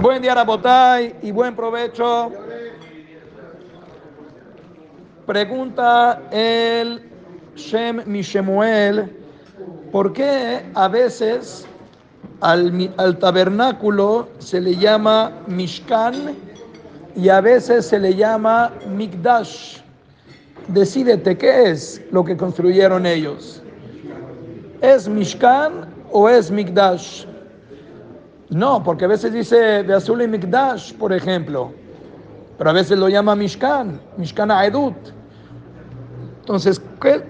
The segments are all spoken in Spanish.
Buen día, Rabotay, y buen provecho. Pregunta el Shem Mishemuel, ¿por qué a veces al, al tabernáculo se le llama Mishkan y a veces se le llama Mikdash? Decídete, ¿qué es lo que construyeron ellos? ¿Es Mishkan o es Mikdash? No, porque a veces dice de azul y Mikdash, por ejemplo, pero a veces lo llama Mishkan, Mishkan Aedut. Entonces,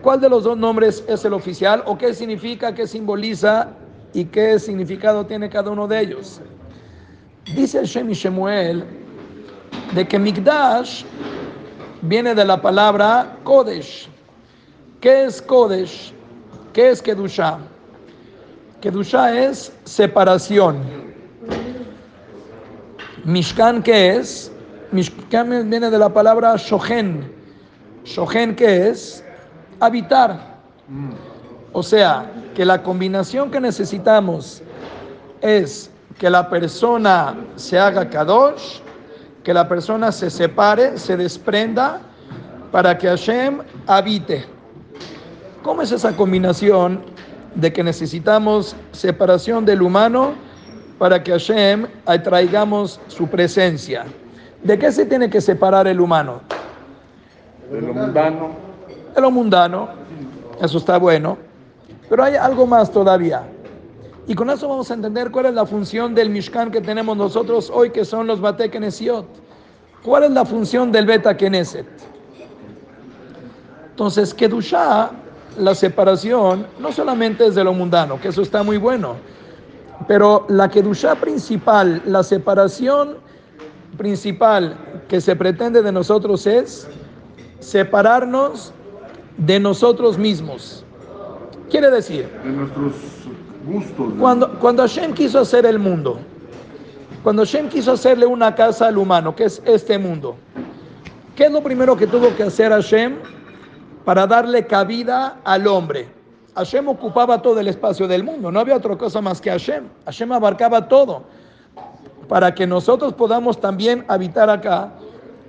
¿cuál de los dos nombres es el oficial o qué significa, qué simboliza y qué significado tiene cada uno de ellos? Dice el Shem Shemuel de que Mikdash viene de la palabra Kodesh. ¿Qué es Kodesh? ¿Qué es Kedusha? Kedusha es separación. Mishkan, ¿qué es? Mishkan viene de la palabra Shohen. Shohen, ¿qué es? Habitar. O sea, que la combinación que necesitamos es que la persona se haga kadosh, que la persona se separe, se desprenda, para que Hashem habite. ¿Cómo es esa combinación de que necesitamos separación del humano? Para que Hashem atraigamos su presencia. ¿De qué se tiene que separar el humano? De lo mundano. De lo mundano. Eso está bueno. Pero hay algo más todavía. Y con eso vamos a entender cuál es la función del Mishkan que tenemos nosotros hoy, que son los Bate Kenesiot. ¿Cuál es la función del Beta Keneset? Entonces, Kedusha, la separación, no solamente es de lo mundano, que eso está muy bueno, pero la Kedusha principal, la separación principal que se pretende de nosotros es separarnos de nosotros mismos. Quiere decir, de nuestros gustos. Cuando, cuando Hashem quiso hacer el mundo, cuando Hashem quiso hacerle una casa al humano, que es este mundo, ¿qué es lo primero que tuvo que hacer Hashem para darle cabida al hombre? Hashem ocupaba todo el espacio del mundo, no había otra cosa más que Hashem. Hashem abarcaba todo. Para que nosotros podamos también habitar acá,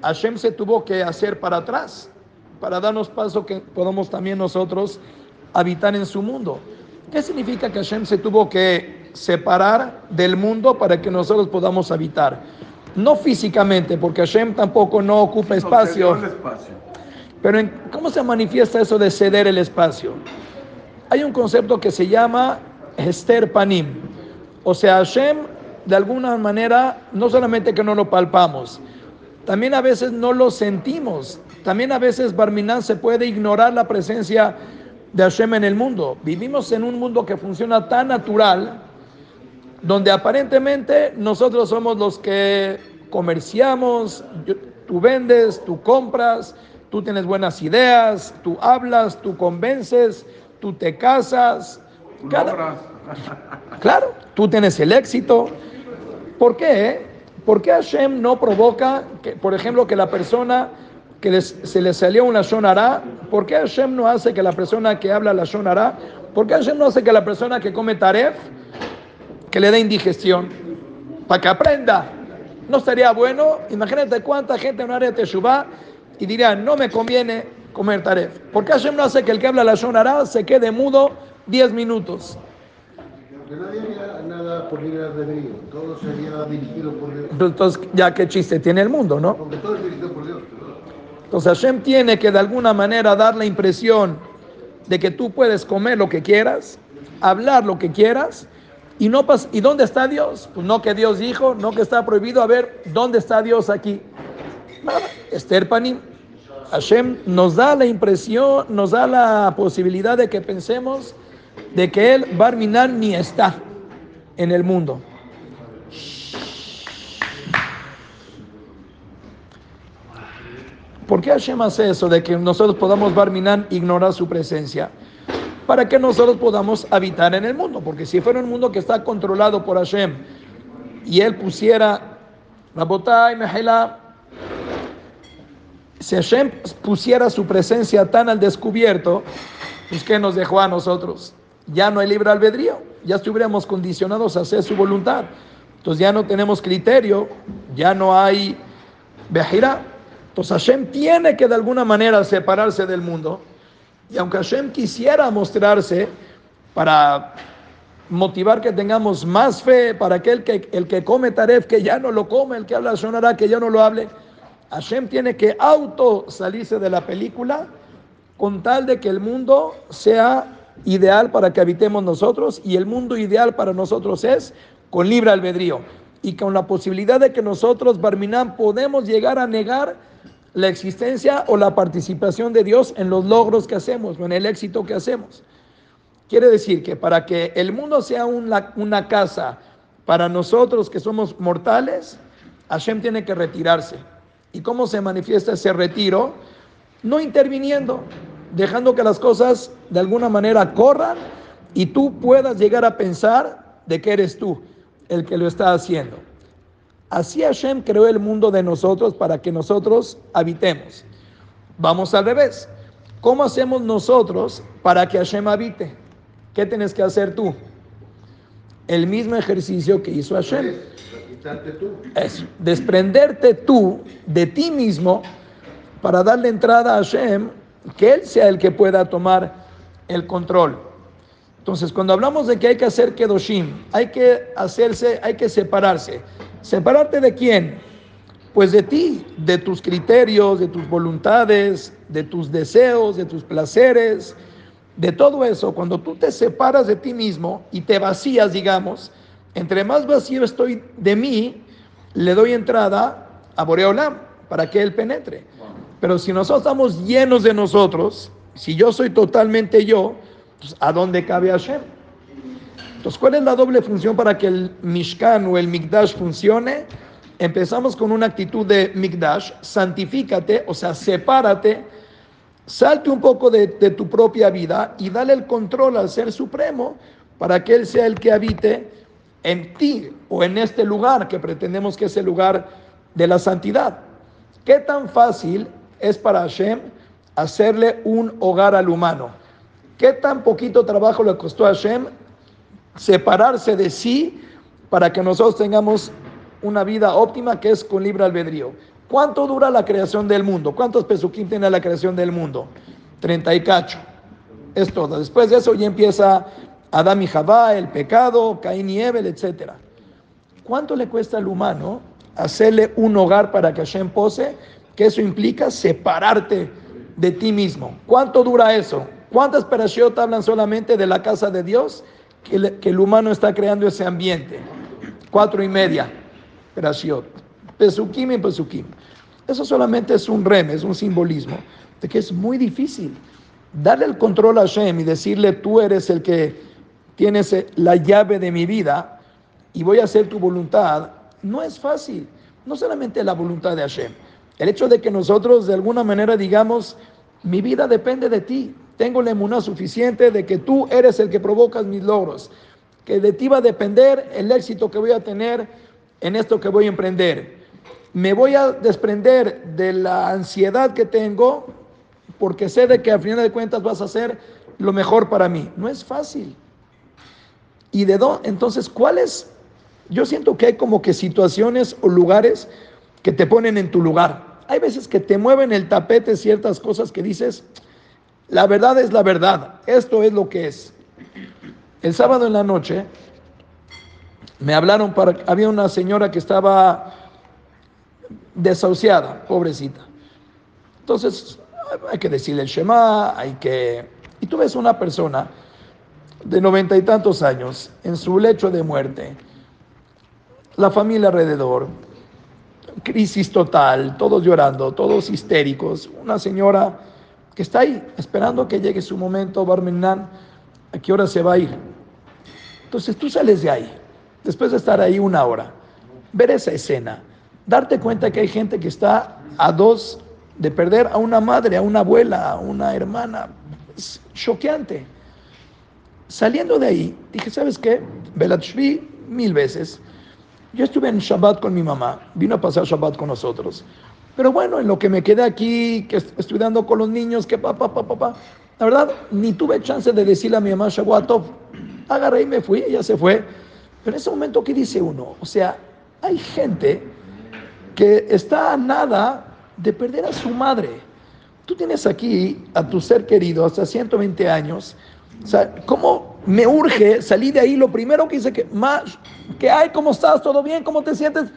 Hashem se tuvo que hacer para atrás, para darnos paso que podamos también nosotros habitar en su mundo. ¿Qué significa que Hashem se tuvo que separar del mundo para que nosotros podamos habitar? No físicamente, porque Hashem tampoco no ocupa espacio. espacio. Pero ¿cómo se manifiesta eso de ceder el espacio? Hay un concepto que se llama Esther Panim. O sea, Hashem, de alguna manera, no solamente que no lo palpamos, también a veces no lo sentimos. También a veces, Barminan, se puede ignorar la presencia de Hashem en el mundo. Vivimos en un mundo que funciona tan natural, donde aparentemente nosotros somos los que comerciamos, tú vendes, tú compras, tú tienes buenas ideas, tú hablas, tú convences, tú te casas. claro, tú tienes el éxito. ¿Por qué? ¿Por qué Hashem no provoca, que, por ejemplo, que la persona que se le salió una shonara, ¿por qué Hashem no hace que la persona que habla la shonara, por qué Hashem no hace que la persona que come taref, que le dé indigestión? Para que aprenda. ¿No estaría bueno? Imagínate cuánta gente no haría teshuva y diría, no me conviene comer taref. ¿Por qué Hashem no hace que el que habla la Shonara se quede mudo 10 minutos? Porque nadie haría nada por libre albedrío, todo sería dirigido por Dios. Entonces, ya qué chiste tiene el mundo, ¿no? Porque todo es dirigido por Dios. Entonces Hashem tiene que de alguna manera dar la impresión de que tú puedes comer lo que quieras, hablar lo que quieras, y no ¿y dónde está Dios? Pues no que Dios dijo, no que está prohibido, a ver, ¿dónde está Dios aquí? Nada, Esther Panim. Hashem nos da la impresión, nos da la posibilidad de que pensemos de que Él, Barminan, ni está en el mundo. ¿Por qué Hashem hace eso de que nosotros podamos Barminan ignorar su presencia? Para que nosotros podamos habitar en el mundo. Porque si fuera un mundo que está controlado por Hashem y Él pusiera la y Mehela si Hashem pusiera su presencia tan al descubierto, pues ¿qué nos dejó a nosotros? Ya no hay libre albedrío, ya estuviéramos condicionados a hacer su voluntad. Entonces ya no tenemos criterio, ya no hay Bejirá. Entonces Hashem tiene que de alguna manera separarse del mundo. Y aunque Hashem quisiera mostrarse para motivar que tengamos más fe, para que, el que come Taref, que ya no lo come, el que habla sonará, que ya no lo hable, Hashem tiene que auto salirse de la película con tal de que el mundo sea ideal para que habitemos nosotros y el mundo ideal para nosotros es con libre albedrío y con la posibilidad de que nosotros, Barminán, podemos llegar a negar la existencia o la participación de Dios en los logros que hacemos o en el éxito que hacemos. Quiere decir que para que el mundo sea una, una casa para nosotros que somos mortales, Hashem tiene que retirarse. ¿Y cómo se manifiesta ese retiro? No interviniendo, dejando que las cosas de alguna manera corran y tú puedas llegar a pensar de que eres tú el que lo está haciendo. Así Hashem creó el mundo de nosotros para que nosotros habitemos. Vamos al revés. ¿Cómo hacemos nosotros para que Hashem habite? ¿Qué tienes que hacer tú? El mismo ejercicio que hizo Hashem. Es desprenderte tú de ti mismo para darle entrada a Hashem, que Él sea el que pueda tomar el control. Entonces, cuando hablamos de que hay que hacer Kedoshim, hay que hacerse, hay que separarse. ¿Separarte de quién? Pues de ti, de tus criterios, de tus voluntades, de tus deseos, de tus placeres, de todo eso. Cuando tú te separas de ti mismo y te vacías, digamos, entre más vacío estoy de mí, le doy entrada a Boreolam para que él penetre. Pero si nosotros estamos llenos de nosotros, si yo soy totalmente yo, pues, ¿a dónde cabe Hashem? Entonces, ¿cuál es la doble función para que el Mishkan o el Mikdash funcione? Empezamos con una actitud de Mikdash, santifícate, o sea, sepárate, salte un poco de, de tu propia vida y dale el control al Ser Supremo para que Él sea el que habite en ti o en este lugar que pretendemos que es el lugar de la santidad. ¿Qué tan fácil es para Hashem hacerle un hogar al humano? ¿Qué tan poquito trabajo le costó a Hashem separarse de sí para que nosotros tengamos una vida óptima que es con libre albedrío? ¿Cuánto dura la creación del mundo? ¿Cuántos pesuquín tiene la creación del mundo? 30 y cacho. Es todo. Después de eso ya empieza Adán y Jabá, el pecado, Caín y Ebel, etc. ¿Cuánto le cuesta al humano hacerle un hogar para que Hashem pose? Que eso implica separarte de ti mismo. ¿Cuánto dura eso? ¿Cuántas perashiot hablan solamente de la casa de Dios? Que, el humano está creando ese ambiente. Cuatro y media perashiot. Pesukim y pesukim. Eso solamente es un rem, es un simbolismo de que es muy difícil darle el control a Hashem y decirle tú eres el que tienes la llave de mi vida y voy a hacer tu voluntad. No es fácil. No solamente la voluntad de Hashem. El hecho de que nosotros de alguna manera digamos, mi vida depende de ti. Tengo la emuná suficiente de que tú eres el que provocas mis logros, que de ti va a depender el éxito que voy a tener en esto que voy a emprender. Me voy a desprender de la ansiedad que tengo porque sé de que al final de cuentas vas a hacer lo mejor para mí. No es fácil. ¿Y de dónde? Entonces, ¿cuáles? Yo siento que hay como que situaciones o lugares que te ponen en tu lugar. Hay veces que te mueven el tapete ciertas cosas que dices, la verdad es la verdad. Esto es lo que es. El sábado en la noche me hablaron para había una señora que estaba desahuciada, pobrecita. Entonces, hay que decirle el Shema, hay que y tú ves una persona de noventa y tantos años en su lecho de muerte, la familia alrededor, crisis total, todos llorando, todos histéricos, una señora que está ahí esperando que llegue su momento, Barmenan, a qué hora se va a ir. Entonces tú sales de ahí, después de estar ahí una hora, ver esa escena, darte cuenta que hay gente que está a dos de perder a una madre, a una abuela, a una hermana, es choqueante. Saliendo de ahí, dije, ¿sabes qué? Belatshvi mil veces. Yo estuve en Shabbat con mi mamá, vino a pasar Shabbat con nosotros. Pero bueno, en lo que me quedé aquí, que estudiando con los niños, que papá, papá, papá, la verdad, ni tuve chance de decirle a mi mamá Shabuatov. Agarré y me fui, ella se fue. Pero en ese momento, ¿qué dice uno? O sea, hay gente que está a nada de perder a su madre. Tú tienes aquí a tu ser querido hasta 120 años. O sea, ¿cómo me urge salir de ahí? Lo primero que dice que, más, ¿qué hay? ¿Cómo estás? ¿Todo bien? ¿Cómo te sientes?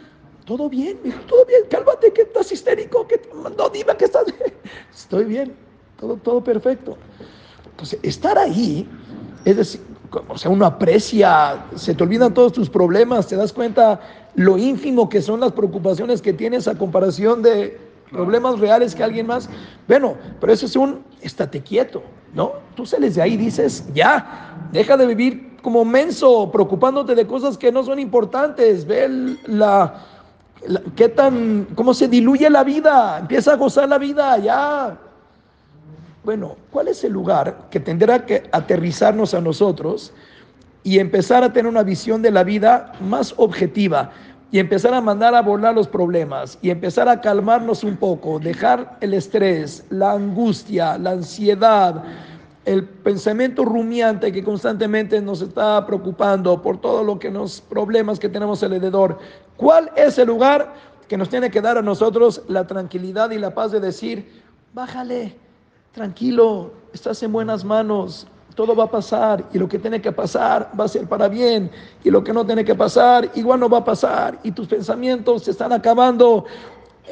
Todo bien, hijo, todo bien, cálmate, que estás histérico, que no dime que estás. Estoy bien, todo, todo perfecto. Entonces, estar ahí, es decir, o sea, uno aprecia, se te olvidan todos tus problemas, te das cuenta lo ínfimo que son las preocupaciones que tienes a comparación de problemas reales que alguien más. Bueno, pero eso es un estate quieto, ¿no? Tú sales de ahí y dices, ya, deja de vivir como menso, preocupándote de cosas que no son importantes, ve la, qué tan, cómo se diluye la vida, empieza a gozar la vida, ya. Bueno, ¿cuál es el lugar que tendrá que aterrizarnos a nosotros y empezar a tener una visión de la vida más objetiva y empezar a mandar a volar los problemas y empezar a calmarnos un poco, dejar el estrés, la angustia, la ansiedad, el pensamiento rumiante que constantemente nos está preocupando por todo lo que nos problemas que tenemos alrededor. ¿Cuál es el lugar que nos tiene que dar a nosotros la tranquilidad y la paz de decir, bájale, tranquilo, estás en buenas manos, todo va a pasar y lo que tiene que pasar va a ser para bien y lo que no tiene que pasar igual no va a pasar y tus pensamientos se están acabando.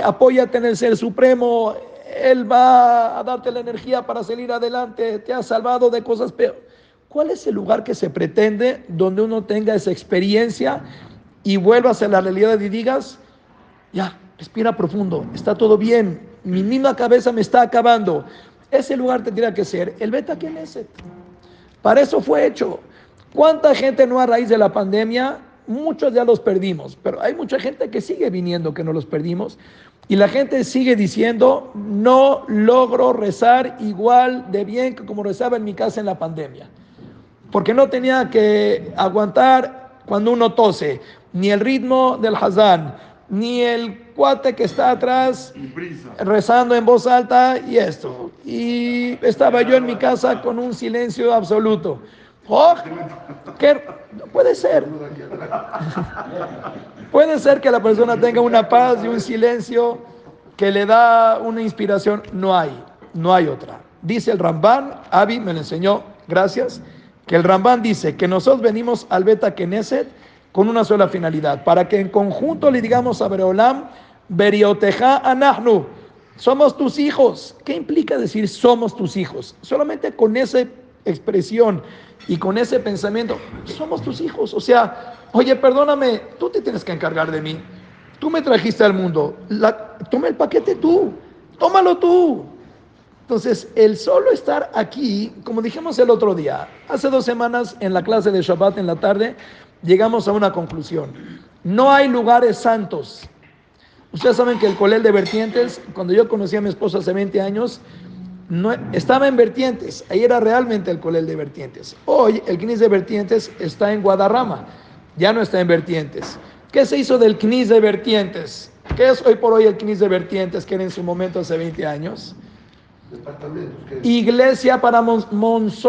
Apóyate en el Ser Supremo, Él va a darte la energía para salir adelante, te ha salvado de cosas peores. ¿Cuál es el lugar que se pretende donde uno tenga esa experiencia y vuelvas a la realidad y digas, ya, respira profundo, está todo bien, mi misma cabeza me está acabando? Ese lugar tendría que ser el Beta Knesset. Para eso fue hecho. ¿Cuánta gente no a raíz de la pandemia? Muchos ya los perdimos, pero hay mucha gente que sigue viniendo que no los perdimos. Y la gente sigue diciendo, no logro rezar igual de bien que como rezaba en mi casa en la pandemia. Porque no tenía que aguantar cuando uno tose, ni el ritmo del Hazán, ni el cuate que está atrás rezando en voz alta y esto. Y estaba yo en mi casa con un silencio absoluto. Oh, ¿qué? Puede ser. Puede ser que la persona tenga una paz y un silencio que le da una inspiración. No hay, no hay otra. Dice el Ramban, Avi me lo enseñó, gracias, que el Ramban dice que nosotros venimos al Beta Knesset con una sola finalidad, para que en conjunto le digamos a Bereolam, Berioteja anahnu, somos tus hijos. ¿Qué implica decir somos tus hijos? Solamente con esa expresión y con ese pensamiento, somos tus hijos. O sea, oye, perdóname, tú te tienes que encargar de mí. Tú me trajiste al mundo. toma el paquete tú. Tómalo tú. Entonces, el solo estar aquí, como dijimos el otro día, hace dos semanas en la clase de Shabbat en la tarde, llegamos a una conclusión. No hay lugares santos. Ustedes saben que el colel de vertientes, cuando yo conocí a mi esposa hace 20 años, no, estaba en vertientes. Ahí era realmente el colel de vertientes. Hoy el CNIS de vertientes está en Guadarrama. Ya no está en vertientes. ¿Qué se hizo del CNIS de vertientes? ¿Qué es hoy por hoy el CNIS de vertientes que era en su momento hace 20 años? Iglesia para monzones,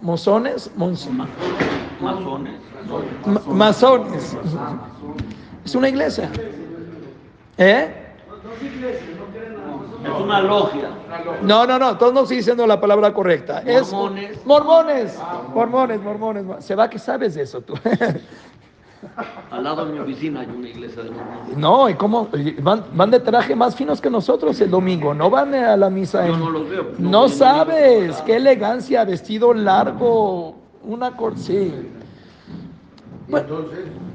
mozones, masones. Masones. Es una iglesia. ¿Eh? Es una logia. No, no, no, todos no estoy diciendo la palabra correcta. Mormones. Es mormones. Mormones, mormones. Se va que sabes de eso tú. Al lado de mi oficina hay una iglesia de mormones. No, ¿y cómo? Van, van de traje más finos que nosotros el domingo. No van a la misa. Yo no los veo. No, sabes. Qué elegancia, vestido largo. Una cor... Sí.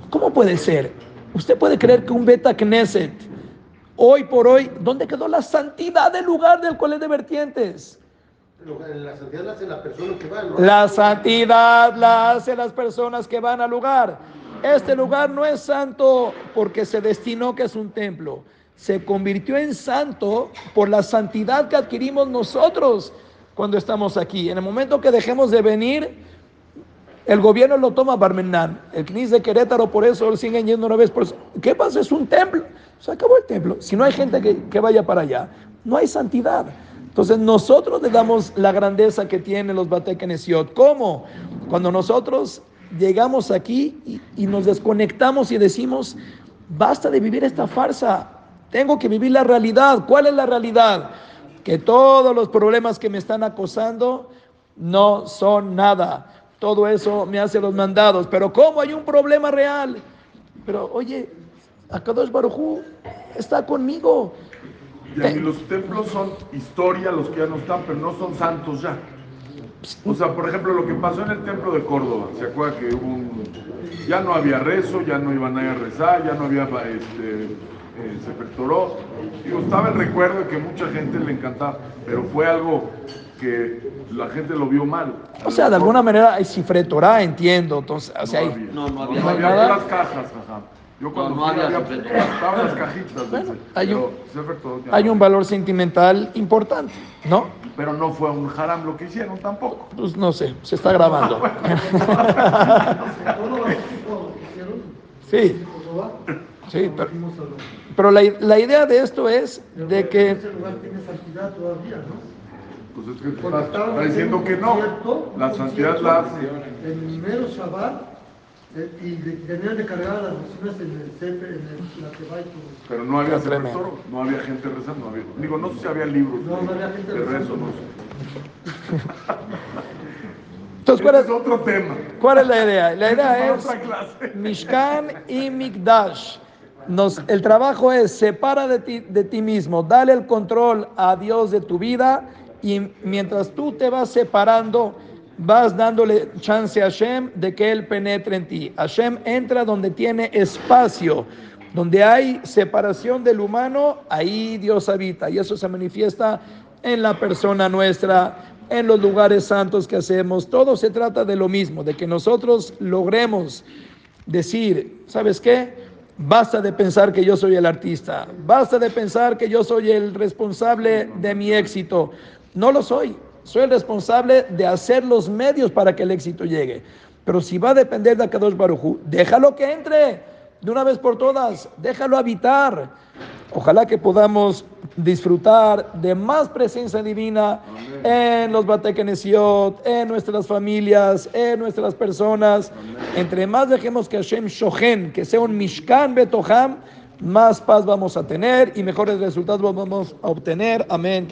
¿Cómo puede ser? Usted puede creer que un Beta Knesset, hoy por hoy, ¿dónde quedó la santidad del lugar del cual de vertientes? La santidad la hacen las personas que van. La santidad la hacen las personas que van al lugar. Este lugar no es santo porque se destinó que es un templo. Se convirtió en santo por la santidad que adquirimos nosotros cuando estamos aquí. En el momento que dejemos de venir, el gobierno lo toma Barmenán, el CNIS de Querétaro, por eso siguen yendo una vez por eso. ¿Qué pasa? Es un templo. Se acabó el templo. Si no hay gente que, vaya para allá, no hay santidad. Entonces nosotros le damos la grandeza que tienen los Batekenesiot. ¿Cómo? Cuando nosotros llegamos aquí y nos desconectamos y decimos, basta de vivir esta farsa, tengo que vivir la realidad. ¿Cuál es la realidad? Que todos los problemas que me están acosando no son nada. Todo eso me hace los mandados. Pero ¿cómo hay un problema real? Pero oye, Akadosh Barujú está conmigo. Y mí los templos son historia, los que ya no están, pero no son santos ya. O sea, por ejemplo, lo que pasó en el templo de Córdoba, ¿se acuerda que hubo un... Ya no había rezo, ya no iban a rezar, ya no había este, eh, Sefer Toró. Digo, estaba el recuerdo que mucha gente le encantaba, pero fue algo que la gente lo vio mal. O sea, de alguna manera hay cifre Torah, entiendo. Entonces, o sea, no hay- había, No, no había. No había nada. las cajas, ajá. Yo cuando No, no fui había había, Sefer Torah. estaban las cajitas, Bueno, dice, hay un- ya hay no. un valor sentimental importante, ¿no? Pero no fue un haram lo que hicieron tampoco. Pues no sé, se está grabando. Sí, sí, pero, la, la idea de esto es de que Ese lugar tiene santidad todavía, ¿no? Pues es que tú Porque estás, estaban estás diciendo que no. La santidad la hace. En mero Shabbat, eh, y de- tenían de cargar a las bocinas en el CEP, en el, la Teba y todo. Pero no había Está Torah, no había gente rezando. No había, digo, no sé si había libros No, de, no había gente de rezo, rezando. no sé. entonces ¿cuál es, es otro tema. cuál es la idea? La idea es otra clase. Mishkan y Mikdash. Nos, el trabajo es separa de ti, de ti mismo, dale el control a Dios de tu vida y mientras tú te vas separando, vas dándole chance a Hashem de que Él penetre en ti. Hashem entra donde tiene espacio, donde hay separación del humano, ahí Dios habita y eso se manifiesta en la persona nuestra, en los lugares santos que hacemos. Todo se trata de lo mismo, de que nosotros logremos decir, ¿sabes qué? Basta de pensar que yo soy el artista, basta de pensar que yo soy el responsable de mi éxito. No lo soy, soy el responsable de hacer los medios para que el éxito llegue. Pero si va a depender de Akadosh Barujú, déjalo que entre de una vez por todas, déjalo habitar. Ojalá que podamos disfrutar de más presencia divina en los Batekenesiot, en nuestras familias, en nuestras personas. Entre más dejemos que Hashem Shohen, que sea un Mishkan Betoham, más paz vamos a tener y mejores resultados vamos a obtener. Amén.